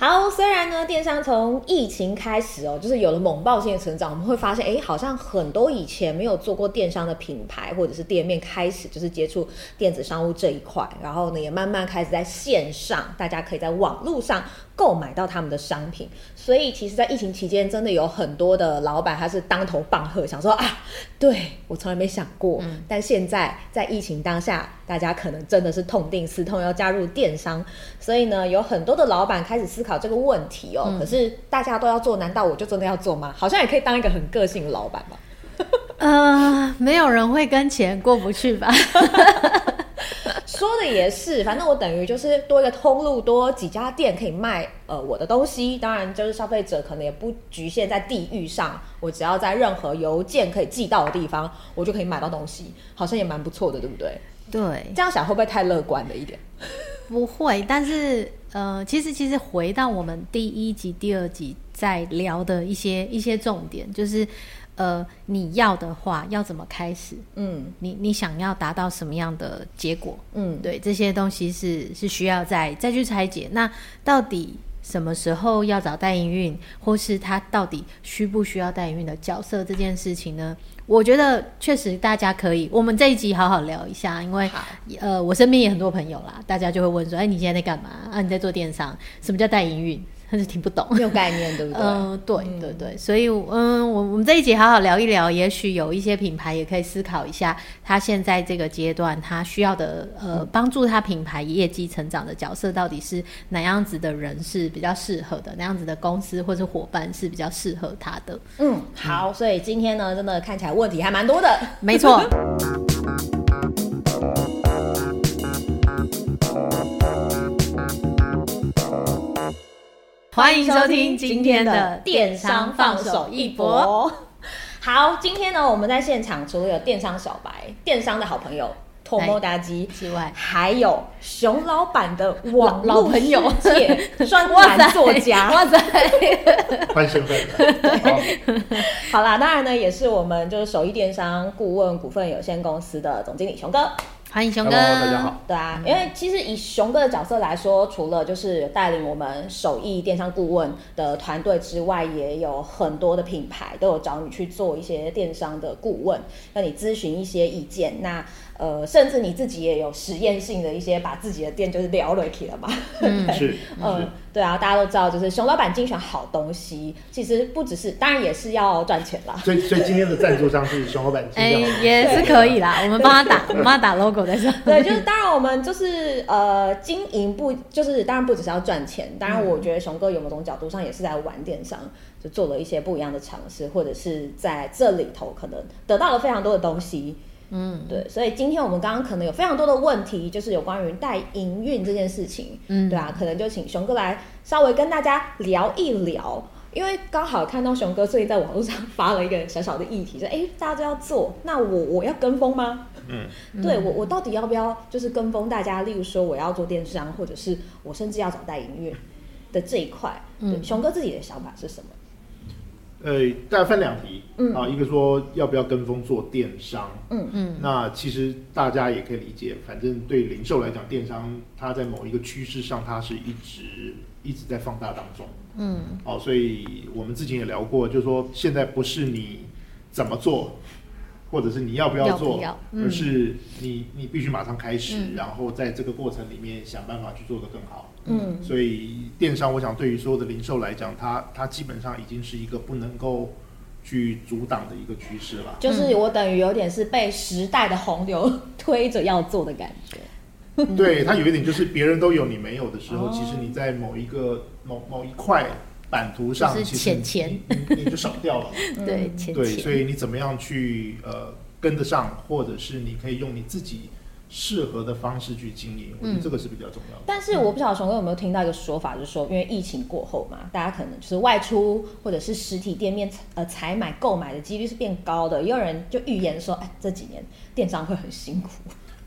好，虽然呢，电商从疫情开始哦，就是有了猛爆性的成长，我们会发现，哎，好像很多以前没有做过电商的品牌或者是店面，开始就是接触电子商务这一块，然后呢，也慢慢开始在线上，大家可以在网络上购买到他们的商品。所以，其实，在疫情期间，真的有很多的老板他是当头棒喝，想说啊，对，我从来没想过，嗯，但现在在疫情当下，大家可能真的是痛定思痛，要加入电商，所以呢，有很多的老板开始思考。这个问题哦，嗯、可是大家都要做，难道我就真的要做吗？好像也可以当一个很个性的老板吧。呃，没有人会跟钱过不去吧？说的也是，反正我等于就是多一个通路，多几家店可以卖呃我的东西。当然，就是消费者可能也不局限在地域上，我只要在任何邮件可以寄到的地方，我就可以买到东西，好像也蛮不错的，对不对？对，这样想会不会太乐观了一点？不会，但是呃，其实其实回到我们第一集、第二集在聊的一些一些重点，就是呃，你要的话要怎么开始？嗯，你你想要达到什么样的结果？嗯，对，这些东西是是需要再再去拆解。那到底什么时候要找代营运，或是他到底需不需要代营运的角色这件事情呢？我觉得确实大家可以，我们这一集好好聊一下，因为呃，我身边也很多朋友啦，大家就会问说，哎，你现在在干嘛？啊，你在做电商，什么叫代营运？他是听不懂，没有概念，对不对？嗯、呃，对对对，所以嗯，我我们这一集好好聊一聊，也许有一些品牌也可以思考一下，他现在这个阶段他需要的呃，帮助他品牌业绩成长的角色到底是哪样子的人是比较适合的，哪样子的公司或者伙伴是比较适合他的。嗯，好，所以今天呢，真的看起来问题还蛮多的，没错。欢迎收听今天的电商放手一搏。好，今天呢，我们在现场除了有电商小白、电商的好朋友托莫达基之外，还有熊老板的网老朋友、专栏作家。哇塞，换身份了。好啦，当然呢，也是我们就是手艺电商顾问股份有限公司的总经理熊哥。欢迎熊哥，Hello, 大家好。对啊，因为其实以熊哥的角色来说，除了就是带领我们手艺电商顾问的团队之外，也有很多的品牌都有找你去做一些电商的顾问，让你咨询一些意见。那呃，甚至你自己也有实验性的一些，把自己的店就是聊了起了嘛。嗯，是，嗯，对啊，大家都知道，就是熊老板精选好东西，其实不只是，当然也是要赚钱啦。所以，所以今天的赞助商是熊老板。哎，也是可以啦，我们帮他打，我们帮他打 logo 在上。对，就是当然我们就是呃，经营不就是当然不只是要赚钱，当然我觉得熊哥有某种角度上也是在玩电商，就做了一些不一样的尝试，或者是在这里头可能得到了非常多的东西。嗯，对，所以今天我们刚刚可能有非常多的问题，就是有关于带营运这件事情，嗯，对啊，可能就请熊哥来稍微跟大家聊一聊，因为刚好看到熊哥最近在网络上发了一个小小的议题，说，哎，大家都要做，那我我要跟风吗？嗯，对我我到底要不要就是跟风大家？例如说我要做电商，或者是我甚至要找代营运的这一块，对，嗯，熊哥自己的想法是什么？呃，大家分两题，嗯。啊，一个说要不要跟风做电商，嗯。嗯，那其实大家也可以理解，反正对零售来讲，电商它在某一个趋势上，它是一直一直在放大当中，嗯，哦，所以我们之前也聊过，就是说现在不是你怎么做。或者是你要不要做，要要。嗯、而是你你必须马上开始，嗯、然后在这个过程里面想办法去做得更好。嗯，所以电商，我想对于所有的零售来讲，它它基本上已经是一个不能够去阻挡的一个趋势了。就是我等于有点是被时代的洪流 推着要做的感觉。对，它有一点就是别人都有你没有的时候，哦、其实你在某一个某某一块。版图上是浅浅你就少掉了，对对，所以你怎么样去呃跟得上，或者是你可以用你自己适合的方式去经营，我觉得这个是比较重要的。但是我不晓得熊哥有没有听到一个说法，就是说因为疫情过后嘛，大家可能就是外出或者是实体店面呃采买购买的几率是变高的，也有人就预言说，哎，这几年电商会很辛苦。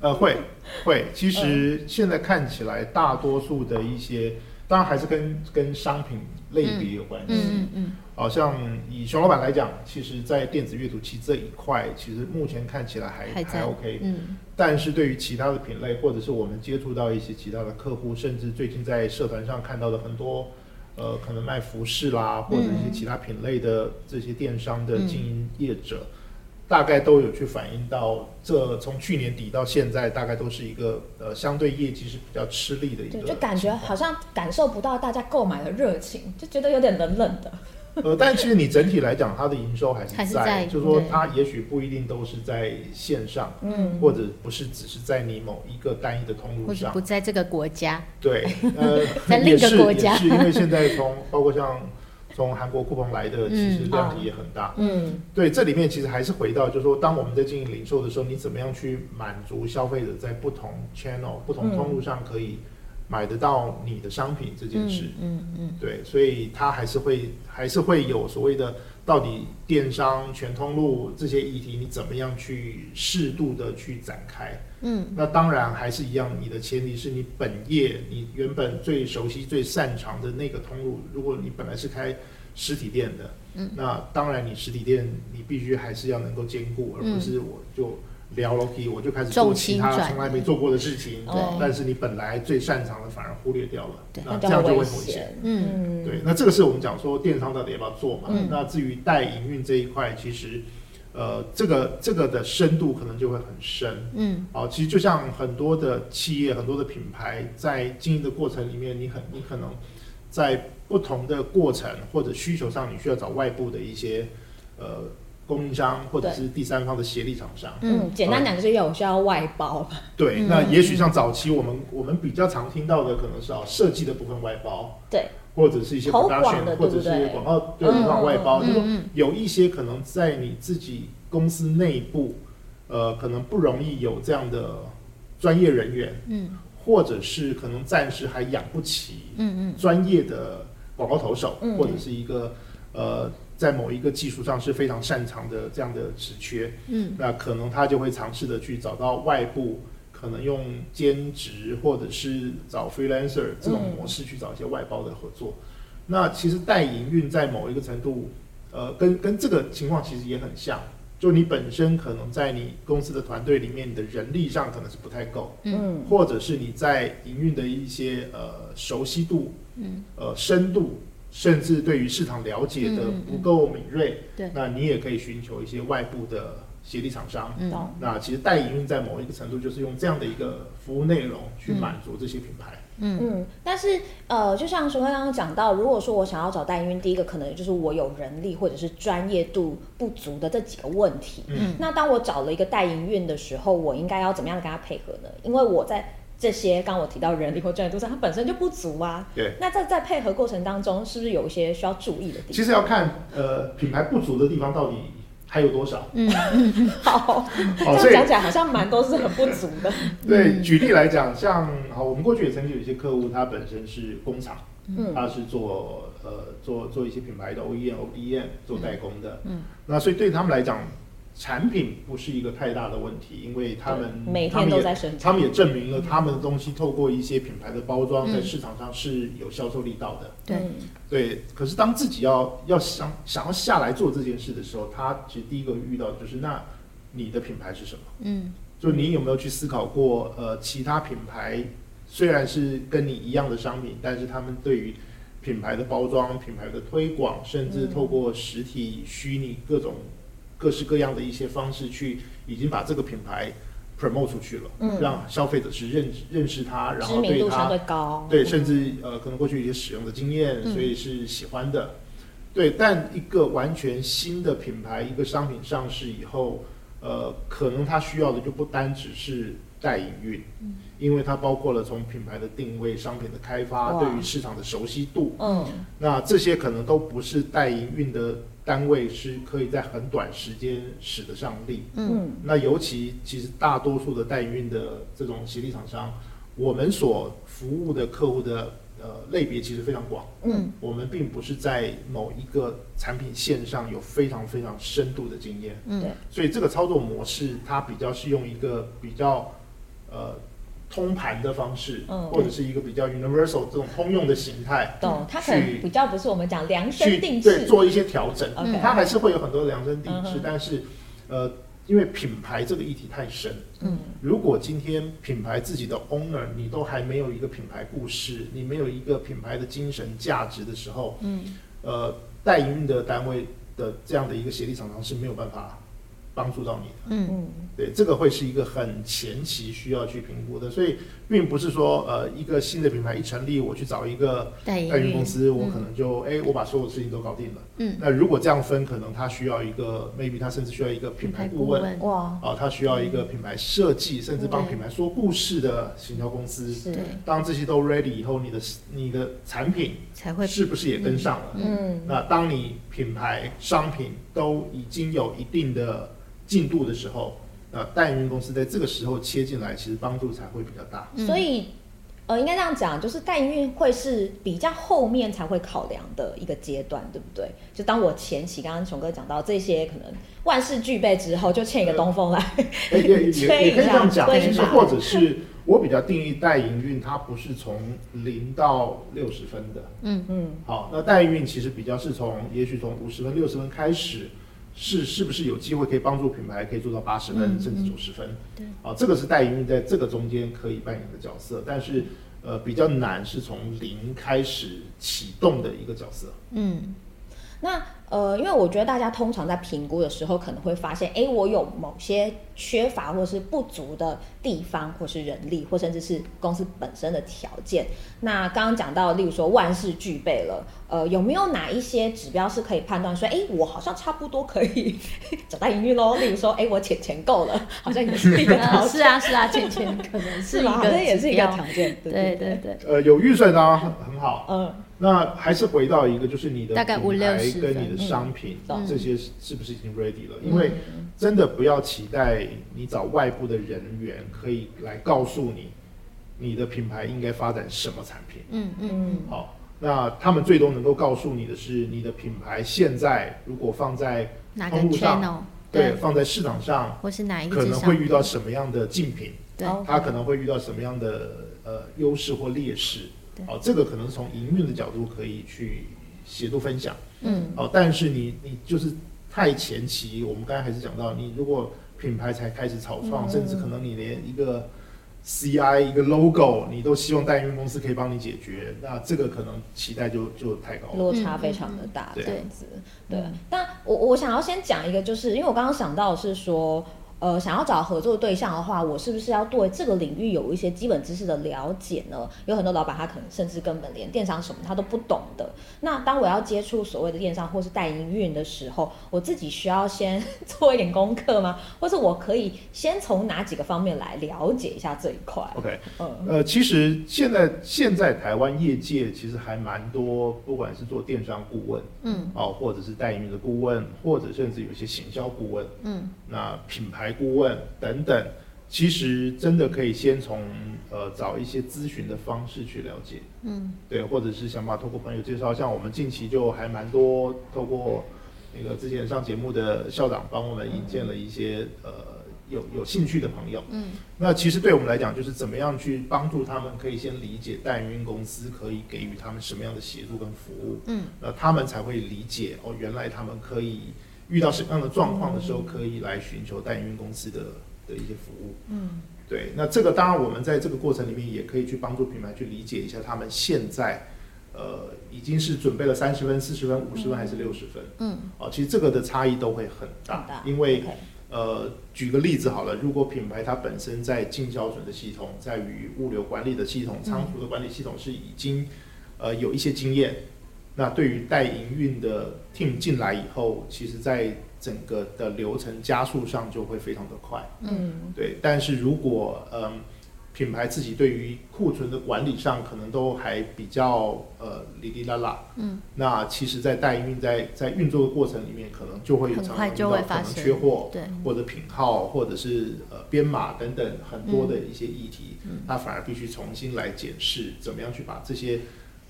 呃，会 会，其实现在看起来大多数的一些。当然还是跟跟商品类别有关系。嗯嗯嗯。好像以熊老板来讲，其实，在电子阅读器这一块，其实目前看起来还还，还 OK。嗯。但是对于其他的品类，或者是我们接触到一些其他的客户，甚至最近在社团上看到的很多呃，可能卖服饰啦，或者一些其他品类的这些电商的经营业者。嗯大概都有去反映到，这从去年底到现在，大概都是一个呃相对业绩是比较吃力的一个，就感觉好像感受不到大家购买的热情，就觉得有点冷冷的。呃，但其实你整体来讲，它的营收还是在，是在就是说它也许不一定都是在线上，嗯，或者不是只是在你某一个单一的通路上，不在这个国家，对，呃，在另一个国家，也是，也是因为现在从包括像。从韩国酷澎来的，其实量体也很大。嗯，嗯对，这里面其实还是回到，就是说，当我们在经营零售的时候，你怎么样去满足消费者在不同 channel、不同通路上可以买得到你的商品这件事。嗯嗯，嗯对，所以它还是会还是会有所谓的，到底电商全通路这些议题，你怎么样去适度的去展开？嗯，那当然还是一样，你的前提是你本业你原本最熟悉、最擅长的那个通路。如果你本来是开实体店的，嗯，那当然你实体店你必须还是要能够兼顾，而不是我就聊 Loki，我就开始做其他从来没做过的事情，对，但是你本来最擅长的反而忽略掉了，对，那这样就会危险。嗯，对，那这个是我们讲说电商到底要不要做嘛？那至于代营运这一块，其实。呃，这个这个的深度可能就会很深，嗯，好，其实就像很多的企业、很多的品牌在经营的过程里面，你很你可能在不同的过程或者需求上，你需要找外部的一些呃供应商或者是第三方的协力厂商。嗯，简单讲就是有需要外包。对，那也许像早期我们我们比较常听到的，可能是啊设计的部分外包。对。或者是一些 production 或者是广告对广告外包，就是说有一些可能在你自己公司内部，呃，可能不容易有这样的专业人员，嗯，或者是可能暂时还养不起，嗯嗯，专业的广告投手，或者是一个呃，在某一个技术上是非常擅长的这样的职缺，嗯，那可能他就会尝试的去找到外部。可能用兼职或者是找 freelancer 这种模式去找一些外包的合作。嗯、那其实代营运在某一个程度，呃，跟跟这个情况其实也很像。就你本身可能在你公司的团队里面，你的人力上可能是不太够，嗯，或者是你在营运的一些呃熟悉度，嗯，呃深度，甚至对于市场了解的不够敏锐，嗯嗯、对，那你也可以寻求一些外部的。协力厂商，嗯，那其实代营运在某一个程度，就是用这样的一个服务内容去满足这些品牌，嗯嗯。但是呃，就像熊哥刚刚讲到，如果说我想要找代营运，第一个可能就是我有人力或者是专业度不足的这几个问题。嗯，那当我找了一个代营运的时候，我应该要怎么样跟他配合呢？因为我在这些刚我提到人力或专业度上，它本身就不足啊。对。那在在配合过程当中，是不是有一些需要注意的地方？其实要看呃品牌不足的地方到底。还有多少？嗯嗯好，这样讲起来好像蛮都是很不足的。对，举例来讲，像好，我们过去也曾经有一些客户，他本身是工厂，嗯，他是做呃做做一些品牌的 OEM、ODM 做代工的，嗯，那所以对他们来讲。产品不是一个太大的问题，因为他们每天都在生产，他们也证明了他们的东西透过一些品牌的包装，在市场上是有销售力道的。对、嗯、对，可是当自己要要想想要下来做这件事的时候，他其实第一个遇到的就是那你的品牌是什么？嗯，就你有没有去思考过？呃，其他品牌虽然是跟你一样的商品，但是他们对于品牌的包装、品牌的推广，甚至透过实体、虚拟各种。各式各样的一些方式去，已经把这个品牌 promote 出去了，嗯，让消费者去认认识它，然后对它，知名度相对高，对，甚至呃，可能过去一些使用的经验，所以是喜欢的，嗯、对。但一个完全新的品牌，一个商品上市以后，呃，可能它需要的就不单只是代营运，嗯，因为它包括了从品牌的定位、商品的开发，对于市场的熟悉度，嗯，那这些可能都不是代营运的。单位是可以在很短时间使得上力，嗯，那尤其其实大多数的代运的这种协力厂商，我们所服务的客户的呃类别其实非常广，嗯，我们并不是在某一个产品线上有非常非常深度的经验，嗯，对，所以这个操作模式它比较是用一个比较呃。通盘的方式，嗯，或者是一个比较 universal 这种通用的形态，懂？它可能比较不是我们讲量身定制，对，做一些调整。它还是会有很多量身定制，但是，呃，因为品牌这个议题太深，嗯，如果今天品牌自己的 owner 你都还没有一个品牌故事，你没有一个品牌的精神价值的时候，嗯，呃，代营运的单位的这样的一个协力厂商是没有办法帮助到你。的，嗯。嗯，对，这个会是一个很前期需要去评估的，所以并不是说呃一个新的品牌一成立，我去找一个代运公司，我可能就哎、我把所有事情都搞定了，嗯，那如果这样分，可能他需要一个 maybe 他甚至需要一个品牌顾问，哇，啊，他需要一个品牌设计，甚至帮品牌说故事的行销公司，是，当这些都 ready 以后，你的你的产品才会是不是也跟上了？嗯，那当你品牌商品都已经有一定的进度的时候，呃，代运公司在这个时候切进来，其实帮助才会比较大。所以，呃，应该这样讲，就是代营运会是比较后面才会考量的一个阶段，对不对？就当我前期刚刚熊哥讲到这些可能万事俱备之后，就欠一个东风来，也也 也也可以这样讲。其实或者是我比较定义代营运，它不是从零到六十分的。嗯嗯。好，那代营运其实比较是从，也许从五十分、六十分开始。是是不是有机会可以帮助品牌可以做到八十分甚至九十分？对，啊，这个是代营运在这个中间可以扮演的角色，但是呃比较难是从零开始启动的一个角色。嗯。那呃，因为我觉得大家通常在评估的时候，可能会发现，哎，我有某些缺乏或是不足的地方，或是人力，或甚至是公司本身的条件。那刚刚讲到，例如说万事俱备了，呃，有没有哪一些指标是可以判断说，哎，我好像差不多可以 找到营运喽？例如说，哎，我钱钱够了，好像也是一个 条件。是啊，是啊，钱钱可能是一个，好像也是一个条件。对对对，对。呃，有预算当然很很好。嗯。那还是回到一个，就是你的品牌跟你的商品，这些是不是已经 ready 了？因为真的不要期待你找外部的人员可以来告诉你，你的品牌应该发展什么产品。嗯嗯嗯。好，那他们最多能够告诉你的是，你的品牌现在如果放在通路上，对，放在市场上，或是哪一个可能会遇到什么样的竞品？对，它可能会遇到什么样的呃优势或劣势？哦，这个可能是从营运的角度可以去协助分享，嗯，哦，但是你你就是太前期，我们刚才还是讲到，你如果品牌才开始草创，嗯、甚至可能你连一个 CI 一个 logo，你都希望代运公司可以帮你解决，那这个可能期待就就太高了，落差非常的大，这样子，对。嗯、但我我想要先讲一个，就是因为我刚刚想到的是说。呃，想要找合作对象的话，我是不是要对这个领域有一些基本知识的了解呢？有很多老板他可能甚至根本连电商什么他都不懂的。那当我要接触所谓的电商或是代营运的时候，我自己需要先 做一点功课吗？或是我可以先从哪几个方面来了解一下这一块？OK，嗯，呃，其实现在现在台湾业界其实还蛮多，不管是做电商顾问，嗯，哦，或者是代营运的顾问，或者甚至有一些行销顾问，嗯，那品牌。顾问等等，其实真的可以先从呃找一些咨询的方式去了解，嗯，对，或者是想把透过朋友介绍，像我们近期就还蛮多透过那个之前上节目的校长帮我们引荐了一些呃有有兴趣的朋友，嗯，那其实对我们来讲，就是怎么样去帮助他们，可以先理解代运公司可以给予他们什么样的协助跟服务，嗯，那他们才会理解哦，原来他们可以。遇到什么样的状况的时候，可以来寻求代运公司的的一些服务。嗯，对。那这个当然，我们在这个过程里面也可以去帮助品牌去理解一下，他们现在呃已经是准备了三十分、四十分、五十分还是六十分。嗯。哦，其实这个的差异都会很大，因为呃，举个例子好了，如果品牌它本身在进销存的系统，在于物流管理的系统、仓储的管理系统是已经呃有一些经验。那对于代营运的 team 进来以后，其实在整个的流程加速上就会非常的快。嗯，对。但是如果嗯品牌自己对于库存的管理上可能都还比较呃哩哩啦啦，嗯，那其实，在代营运在在运作的过程里面，可能就会常常遇到可能缺货，对，或者品号，或者是呃编码等等很多的一些议题，嗯，那反而必须重新来检视，怎么样去把这些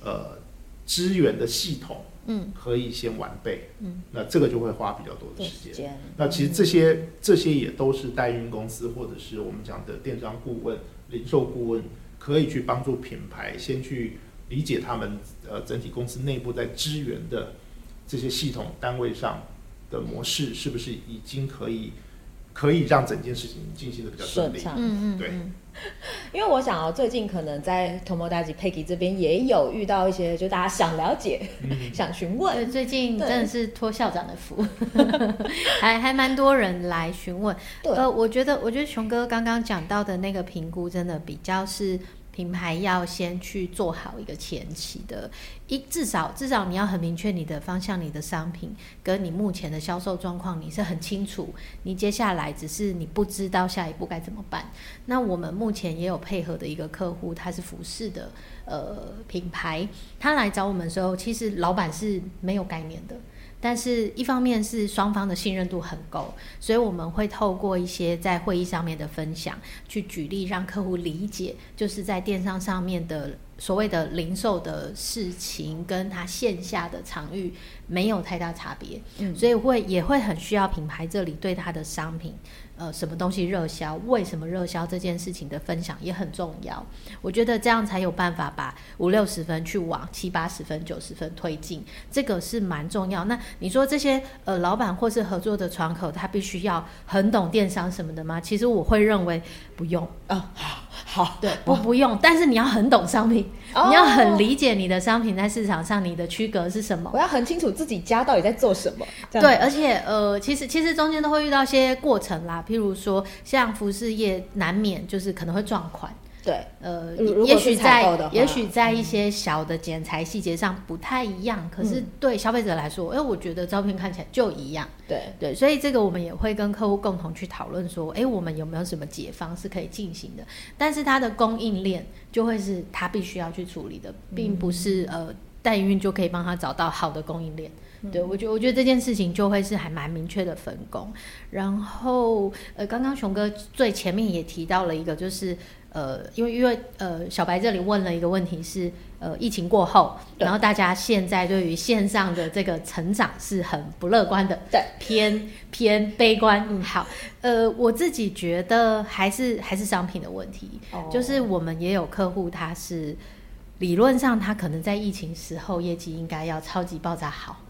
呃。资源的系统，嗯，可以先完备，嗯，那这个就会花比较多的时间。那其实这些这些也都是代运公司或者是我们讲的电商顾问、零售顾问，可以去帮助品牌先去理解他们呃整体公司内部在资源的这些系统单位上的模式是不是已经可以可以让整件事情进行的比较顺利。嗯嗯，对。因为我想啊，最近可能在 Tomodachi Peggy 这边也有遇到一些，就大家想了解、嗯、想询问。对，最近真的是托校长的福，还还蛮多人来询问。呃，我觉得，我觉得熊哥刚刚讲到的那个评估，真的比较是。品牌要先去做好一个前期的一，至少至少你要很明确你的方向，你的商品跟你目前的销售状况，你是很清楚。你接下来只是你不知道下一步该怎么办。那我们目前也有配合的一个客户，他是服饰的呃品牌，他来找我们的时候，其实老板是没有概念的。但是，一方面是双方的信任度很够，所以我们会透过一些在会议上面的分享，去举例让客户理解，就是在电商上面的所谓的零售的事情，跟他线下的场域没有太大差别。嗯，所以会也会很需要品牌这里对他的商品。呃，什么东西热销？为什么热销？这件事情的分享也很重要。我觉得这样才有办法把五六十分去往七八十分、九十分推进，这个是蛮重要。那你说这些呃老板或是合作的窗口，他必须要很懂电商什么的吗？其实我会认为不用啊。好，对，不不用。但是你要很懂商品，哦，你要很理解你的商品在市场上你的区隔是什么。我要很清楚自己家到底在做什么。对，而且呃，其实其实中间都会遇到一些过程啦。譬如说，像服饰业难免就是可能会撞款，对，呃，也许在也许在一些小的剪裁细节上不太一样，嗯、可是对消费者来说，哎，我觉得照片看起来就一样，对对，所以这个我们也会跟客户共同去讨论说，哎，我们有没有什么解方是可以进行的？但是它的供应链就会是他必须要去处理的，并不是呃代营运就可以帮他找到好的供应链。对，我觉得我觉得这件事情就会是还蛮明确的分工。然后，呃，刚刚熊哥最前面也提到了一个，就是呃，因为因为呃，小白这里问了一个问题是，呃，疫情过后，然后大家现在对于线上的这个成长是很不乐观的，对，偏偏悲观。嗯，好，呃，我自己觉得还是还是商品的问题，哦，就是我们也有客户，他是理论上他可能在疫情时候业绩应该要超级爆炸好。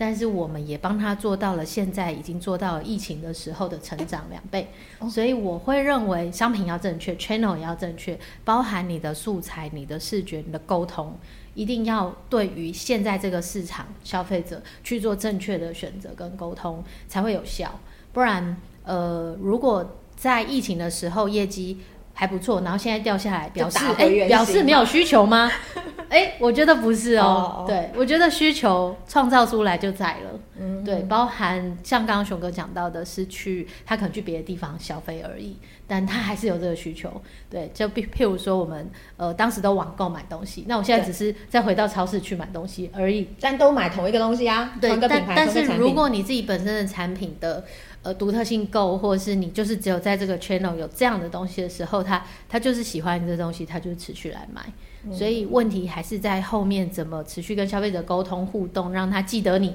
但是我们也帮他做到了，现在已经做到了疫情的时候的成长两倍，所以我会认为商品要正确，channel 也要正确，包含你的素材、你的视觉、你的沟通，一定要对于现在这个市场消费者去做正确的选择跟沟通才会有效。不然，呃，如果在疫情的时候业绩还不错，然后现在掉下来，表示哎、欸，表示没有需求吗？哎、欸，我觉得不是哦。Oh, oh. 对，我觉得需求创造出来就在了。嗯，对，包含像刚刚熊哥讲到的，是去他可能去别的地方消费而已，但他还是有这个需求。对，就譬譬如说我们呃当时都网购买东西，那我现在只是再回到超市去买东西而已，但都买同一个东西啊。对，但但是如果你自己本身的产品的呃独特性够，或者是你就是只有在这个 channel 有这样的东西的时候，他他就是喜欢你这东西，他就持续来买。所以问题还是在后面怎么持续跟消费者沟通互动，让他记得你。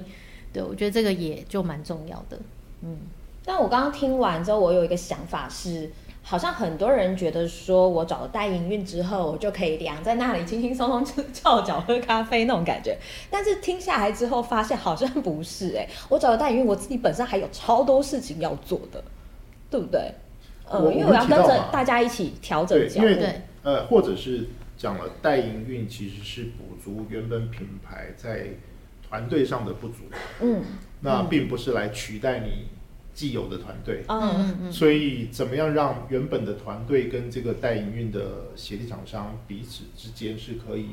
对，我觉得这个也就蛮重要的。嗯，但我刚刚听完之后，我有一个想法是，好像很多人觉得说我找了代营运之后，我就可以凉在那里轻轻松松就翘脚喝咖啡那种感觉。但是听下来之后，发现好像不是哎、欸，我找了代营运，我自己本身还有超多事情要做的，对不对？呃，因为我要跟着大家一起调整脚步。对，呃，或者是。讲了代营运其实是补足原本品牌在团队上的不足，嗯，那并不是来取代你既有的团队，嗯嗯嗯，所以怎么样让原本的团队跟这个代营运的协力厂商彼此之间是可以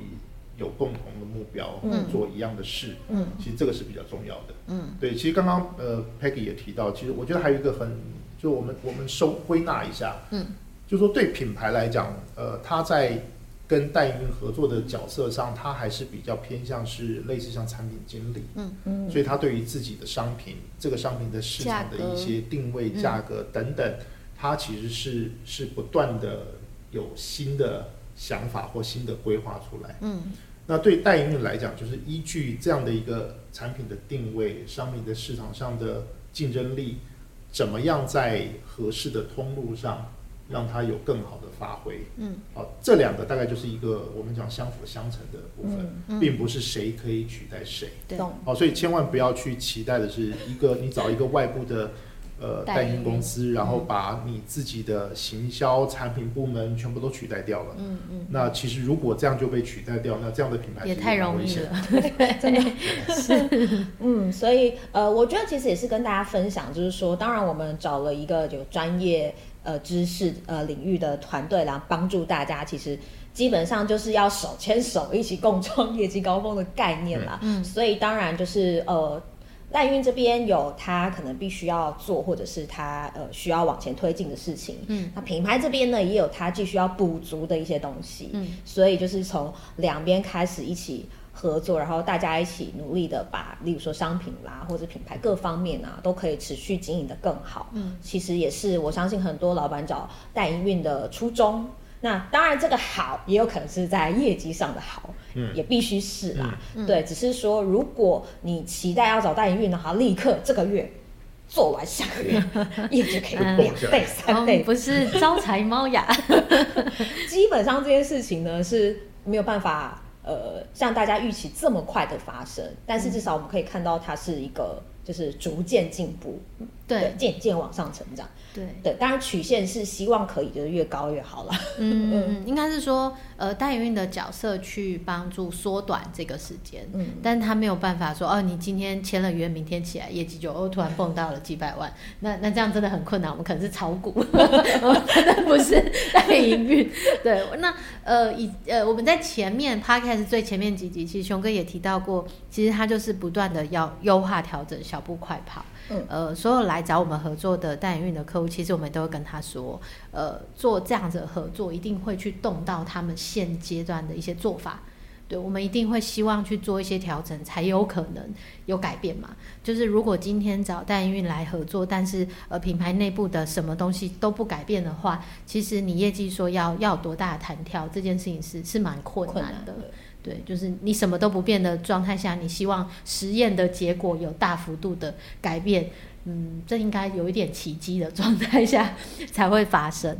有共同的目标，嗯，做一样的事，嗯，其实这个是比较重要的，嗯，对，其实刚刚呃 Peggy 也提到，其实我觉得还有一个很，就我们我们收归纳一下，嗯，就说对品牌来讲，呃，他在跟代运营运合作的角色上，他还是比较偏向是类似像产品经理，嗯。嗯，所以他对于自己的商品，这个商品的市场的一些定位、价格等等，他其实是是不断的有新的想法或新的规划出来，嗯，那对代营运来讲，就是依据这样的一个产品的定位、商品的市场上的竞争力，怎么样在合适的通路上。让它有更好的发挥，嗯，好，这两个大概就是一个我们讲相辅相成的部分，嗯嗯、并不是谁可以取代谁，对，好，所以千万不要去期待的是一个你找一个外部的呃代运公司，然后把你自己的行销产品部门全部都取代掉了。嗯嗯。那其实如果这样就被取代掉，那这样的品牌也太容易了。真的是。嗯，所以呃，我觉得其实也是跟大家分享，就是说，当然我们找了一个有专业呃知识呃领域的团队来帮助大家，其实。基本上就是要手牵手一起共创业绩高峰的概念啦。嗯，所以当然就是呃，赖运这边有他可能必须要做，或者是他呃需要往前推进的事情。嗯，那品牌这边呢也有他继续要补足的一些东西。嗯，所以就是从两边开始一起合作，然后大家一起努力的把，例如说商品啦或者品牌各方面啊，都可以持续经营的更好。嗯，其实也是我相信很多老板找代营运的初衷。那当然，这个好也有可能是在业绩上的好，嗯，也必须是啦，嗯、对，只是说如果你期待要找代营运的话，立刻这个月做完，下个月 业绩可以两倍、三倍，不是招财猫呀。基本上这件事情呢是没有办法，呃，像大家预期这么快的发生，但是至少我们可以看到它是一个就是逐渐进步，对，渐渐往上成长。对对，当然曲线是希望可以就是越高越好了。嗯 嗯，应该是说，呃，代营运的角色去帮助缩短这个时间。嗯，但他没有办法说，哦，你今天签了约，明天起来业绩就哦突然蹦到了几百万，那那这样真的很困难。我们可能是炒股 真的不是代营运。对，那呃以呃我们在前面 Podcast 最前面几集，其实熊哥也提到过，其实他就是不断的要优化调整，小步快跑。嗯、呃，所有来找我们合作的代营运的客户，其实我们都会跟他说，呃，做这样子的合作一定会去动到他们现阶段的一些做法，对，我们一定会希望去做一些调整，才有可能有改变嘛。就是如果今天找代营运来合作，但是呃品牌内部的什么东西都不改变的话，其实你业绩说要要多大的弹跳，这件事情是是蛮困难的。对，就是你什么都不变的状态下，你希望实验的结果有大幅度的改变，嗯，这应该有一点奇迹的状态下才会发生。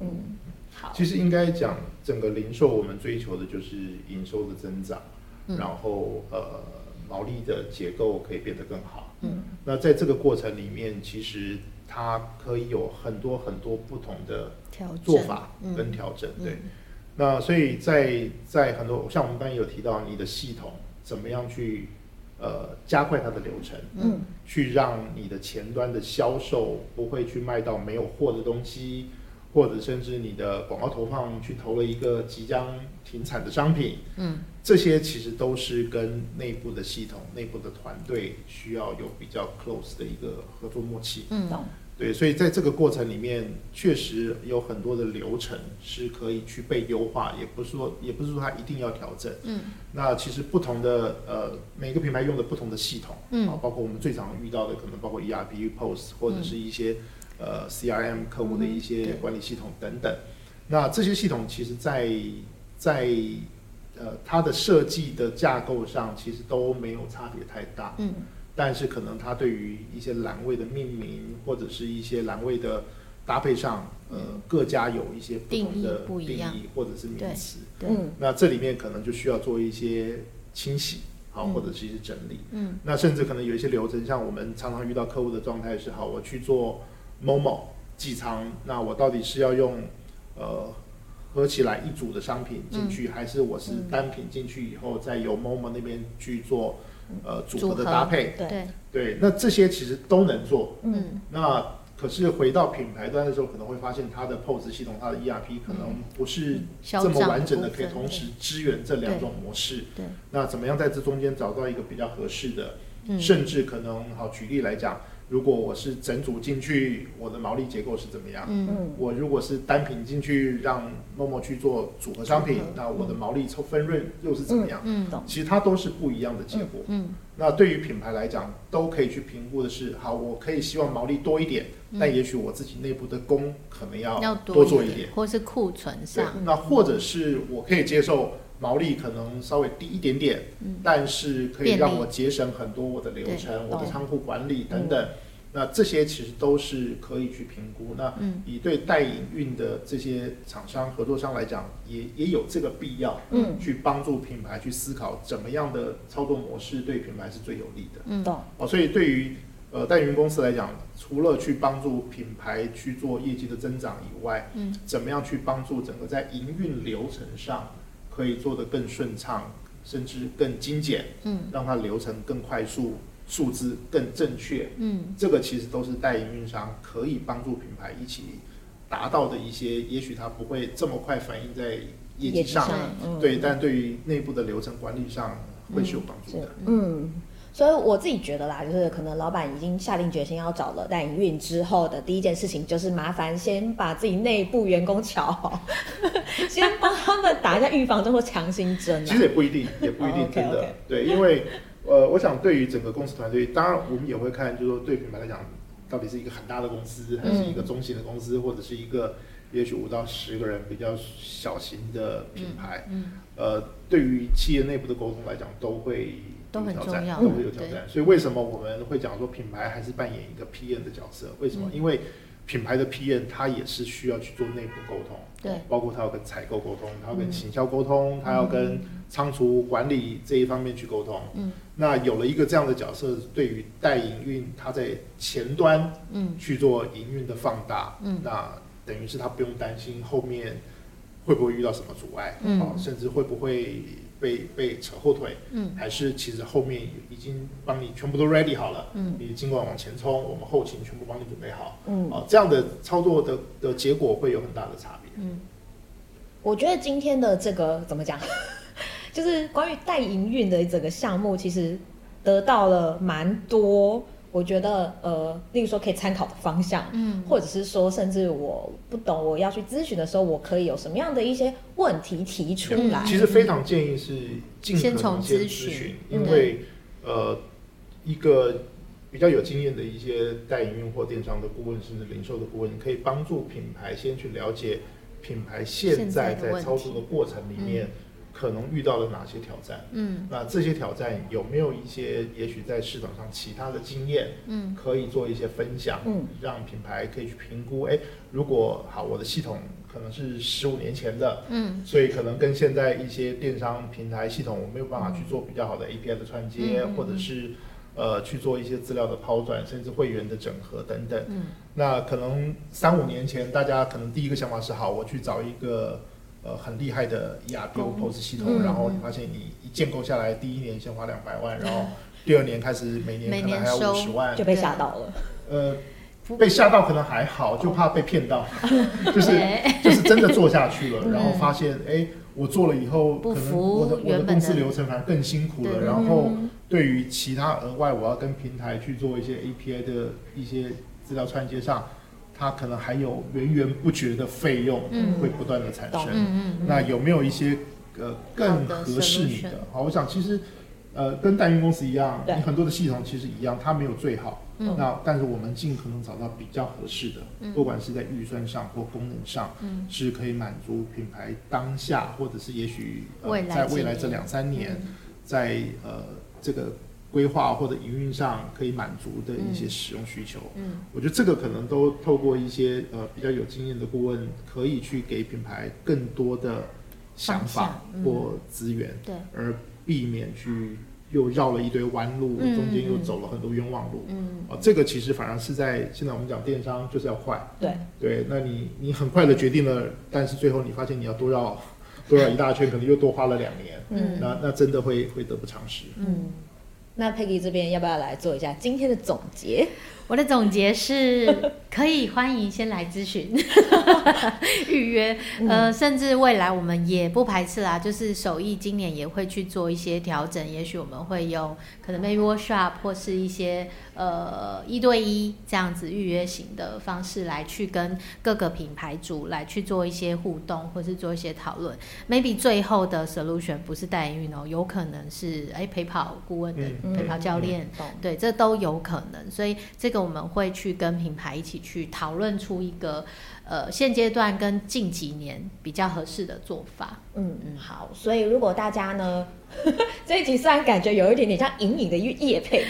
嗯，好。其实应该讲，整个零售我们追求的就是营收的增长，嗯、然后呃，毛利的结构可以变得更好。嗯，那在这个过程里面，其实它可以有很多很多不同的做法跟调整，嗯、对。嗯那所以在在很多像我们刚才有提到，你的系统怎么样去呃加快它的流程，嗯，去让你的前端的销售不会去卖到没有货的东西，或者甚至你的广告投放去投了一个即将停产的商品，嗯，这些其实都是跟内部的系统、内部的团队需要有比较 close 的一个合作默契，嗯。对，所以在这个过程里面，确实有很多的流程是可以去被优化，也不是说，也不是说它一定要调整。嗯，那其实不同的呃，每个品牌用的不同的系统，嗯，啊，包括我们最常遇到的，可能包括 ERP、POS 或者是一些、嗯、呃 CRM 客户的一些管理系统等等。嗯、那这些系统其实在在呃它的设计的架构上，其实都没有差别太大。嗯。但是可能它对于一些栏位的命名或者是一些栏位的搭配上，呃，各家有一些不同的定义或者是名词。对，那这里面可能就需要做一些清洗，好，或者是一些整理。嗯，那甚至可能有一些流程，像我们常常遇到客户的状态是，好，我去做 Momo 寄仓，那我到底是要用呃合起来一组的商品进去，还是我是单品进去以后再由 Momo 那边去做？呃，组合的搭配，对对，那这些其实都能做。嗯，那可是回到品牌端的时候，可能会发现它的 POS 系统、它的 ERP 可能不是这么完整的，可以同时支援这两种模式。对，那怎么样在这中间找到一个比较合适的？甚至可能，好举例来讲。如果我是整组进去，我的毛利结构是怎么样？嗯，我如果是单品进去，让 Momo 去做组合商品，那我的毛利抽分润又是怎么样？嗯，其实它都是不一样的结果。嗯，那对于品牌来讲，都可以去评估的是，好，我可以希望毛利多一点，但也许我自己内部的工可能要多做一点，或是库存上。那或者是我可以接受。毛利可能稍微低一点点，嗯、但是可以让我节省很多我的流程、我的仓库管理等等。嗯、那这些其实都是可以去评估。那以对代营运的这些厂商、合作商来讲，也也有这个必要，嗯，去帮助品牌去思考怎么样的操作模式对品牌是最有利的。嗯，懂。哦，所以对于呃，代营运公司来讲，除了去帮助品牌去做业绩的增长以外，嗯，怎么样去帮助整个在营运流程上可以做得更顺畅，甚至更精简，嗯，让它流程更快速，数字更正确，嗯，这个其实都是代营运商可以帮助品牌一起达到的一些，也许它不会这么快反映在业绩上，嗯、对，但对于内部的流程管理上会是有帮助的，嗯。嗯所以我自己觉得啦，就是可能老板已经下定决心要找了代营运之后的第一件事情，就是麻烦先把自己内部员工瞧好，先帮他们打一下预防针或强心针。其实也不一定，也不一定真的。Oh, okay, okay. 对，因为呃，我想对于整个公司团队，当然我们也会看，就是说对品牌来讲，到底是一个很大的公司，还是一个中型的公司，嗯、或者是一个也许五到十个人比较小型的品牌。嗯。嗯呃，对于企业内部的沟通来讲，都会。都很重要，都会有挑战。所以为什么我们会讲说品牌还是扮演一个 PN 的角色？为什么？因为品牌的 PN，它也是需要去做内部沟通，对，包括它要跟采购沟通，它要跟行销沟通，他要跟仓储管理这一方面去沟通。嗯，那有了一个这样的角色，对于代营运，他在前端嗯去做营运的放大，嗯，那等于是他不用担心后面会不会遇到什么阻碍，嗯，甚至会不会。被被扯后腿，嗯，还是其实后面已经帮你全部都 ready 好了，嗯，你尽管往前冲，我们后勤全部帮你准备好，嗯，啊，这样的操作的的结果会有很大的差别，嗯，我觉得今天的这个怎么讲，就是关于代营运的整个项目，其实得到了蛮多。我觉得，呃，例如说可以参考的方向，嗯，或者是说，甚至我不懂，我要去咨询的时候，我可以有什么样的一些问题提出来？其实非常建议是尽可能先咨询，因为，呃，一个比较有经验的一些代营运或电商的顾问，甚至零售的顾问，可以帮助品牌先去了解品牌现在在操作的过程里面。可能遇到了哪些挑战？嗯，那这些挑战有没有一些也许在市场上其他的经验？嗯，可以做一些分享，嗯，让品牌可以去评估。哎，如果好，我的系统可能是十五年前的，嗯，所以可能跟现在一些电商平台系统我没有办法去做比较好的 API 的串接，嗯，或者是呃去做一些资料的抛转，甚至会员的整合等等。嗯，那可能三五年前大家可能第一个想法是好，我去找一个。呃，很厉害的 ERP POS 系统，嗯、然后你发现你一建构下来，第一年先花两百万，嗯、然后第二年开始每年可能还要五十万，就被吓到了。呃，被吓到可能还好，就怕被骗到，就是就是真的做下去了，然后发现哎，我做了以后，可能我的我的公司流程反而更辛苦了，然后对于其他额外我要跟平台去做一些 API 的一些资料串接上。它可能还有源源不绝的费用会不断的产生，那有没有一些呃更合适你的？好，我想其实呃跟代运公司一样，你很多的系统其实一样，它没有最好，嗯、那但是我们尽可能找到比较合适的，嗯、不管是在预算上或功能上，嗯、是可以满足品牌当下或者是也许、呃、在未来这两三年，嗯、在呃这个。规划或者营运上可以满足的一些使用需求，嗯，嗯，我觉得这个可能都透过一些呃比较有经验的顾问，可以去给品牌更多的想法或资源，嗯、对，而避免去又绕了一堆弯路，嗯、中间又走了很多冤枉路，嗯，啊，这个其实反而是在现在我们讲电商就是要快，对，对，那你你很快的决定了，但是最后你发现你要多绕多绕一大圈，可能又多花了两年，嗯，那那真的会会得不偿失，嗯。那佩蒂这边要不要来做一下今天的总结？我的总结是，可以欢迎先来咨询 预约，呃，甚至未来我们也不排斥啦，就是手艺今年也会去做一些调整，也许我们会用可能 maybe workshop 或是一些呃一对一这样子预约型的方式来去跟各个品牌主来去做一些互动，或是做一些讨论。Maybe 最后的 solution 不是代言运哦，有可能是哎陪跑顾问的、嗯、陪跑教练，嗯、对，这都有可能，所以这个。我们会去跟品牌一起去讨论出一个呃现阶段跟近几年比较合适的做法。嗯嗯，好。所以如果大家呢，这一集虽然感觉有一点点像隐隐的业配，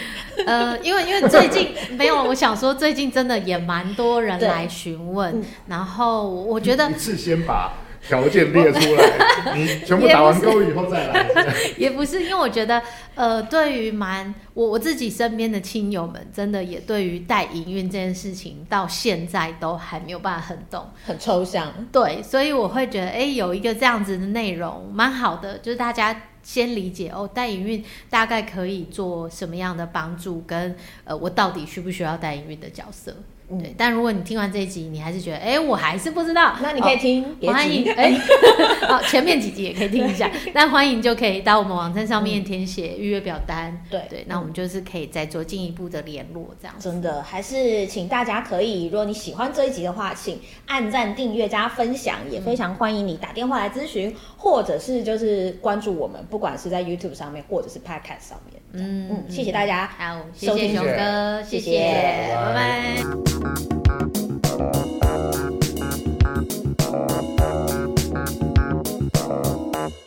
呃，因为因为最近 没有，我想说最近真的也蛮多人来询问，嗯、然后我觉得一次先把条件列出来，你全部打完勾以后再来。也不是，因为我觉得，呃，对于蛮我我自己身边的亲友们，真的也对于带营运这件事情，到现在都还没有办法很懂，很抽象。对，所以我会觉得，哎，有一个这样子的内容蛮好的，就是大家先理解哦，代营运大概可以做什么样的帮助，跟呃，我到底需不需要代营运的角色。对，但如果你听完这一集，你还是觉得，哎、欸，我还是不知道，那你可以听，哦、欢迎，哎、欸，好，前面几集也可以听一下，那欢迎就可以到我们网站上面填写预约表单，对、嗯、对，那我们就是可以再做进一步的联络，这样。真的，还是请大家可以，如果你喜欢这一集的话，请按赞、订阅、加分享，也非常欢迎你打电话来咨询，或者是就是关注我们，不管是在 YouTube 上面，或者是 Podcast 上面。嗯嗯，谢谢大家，好，谢谢熊哥，谢谢，谢谢，拜 Música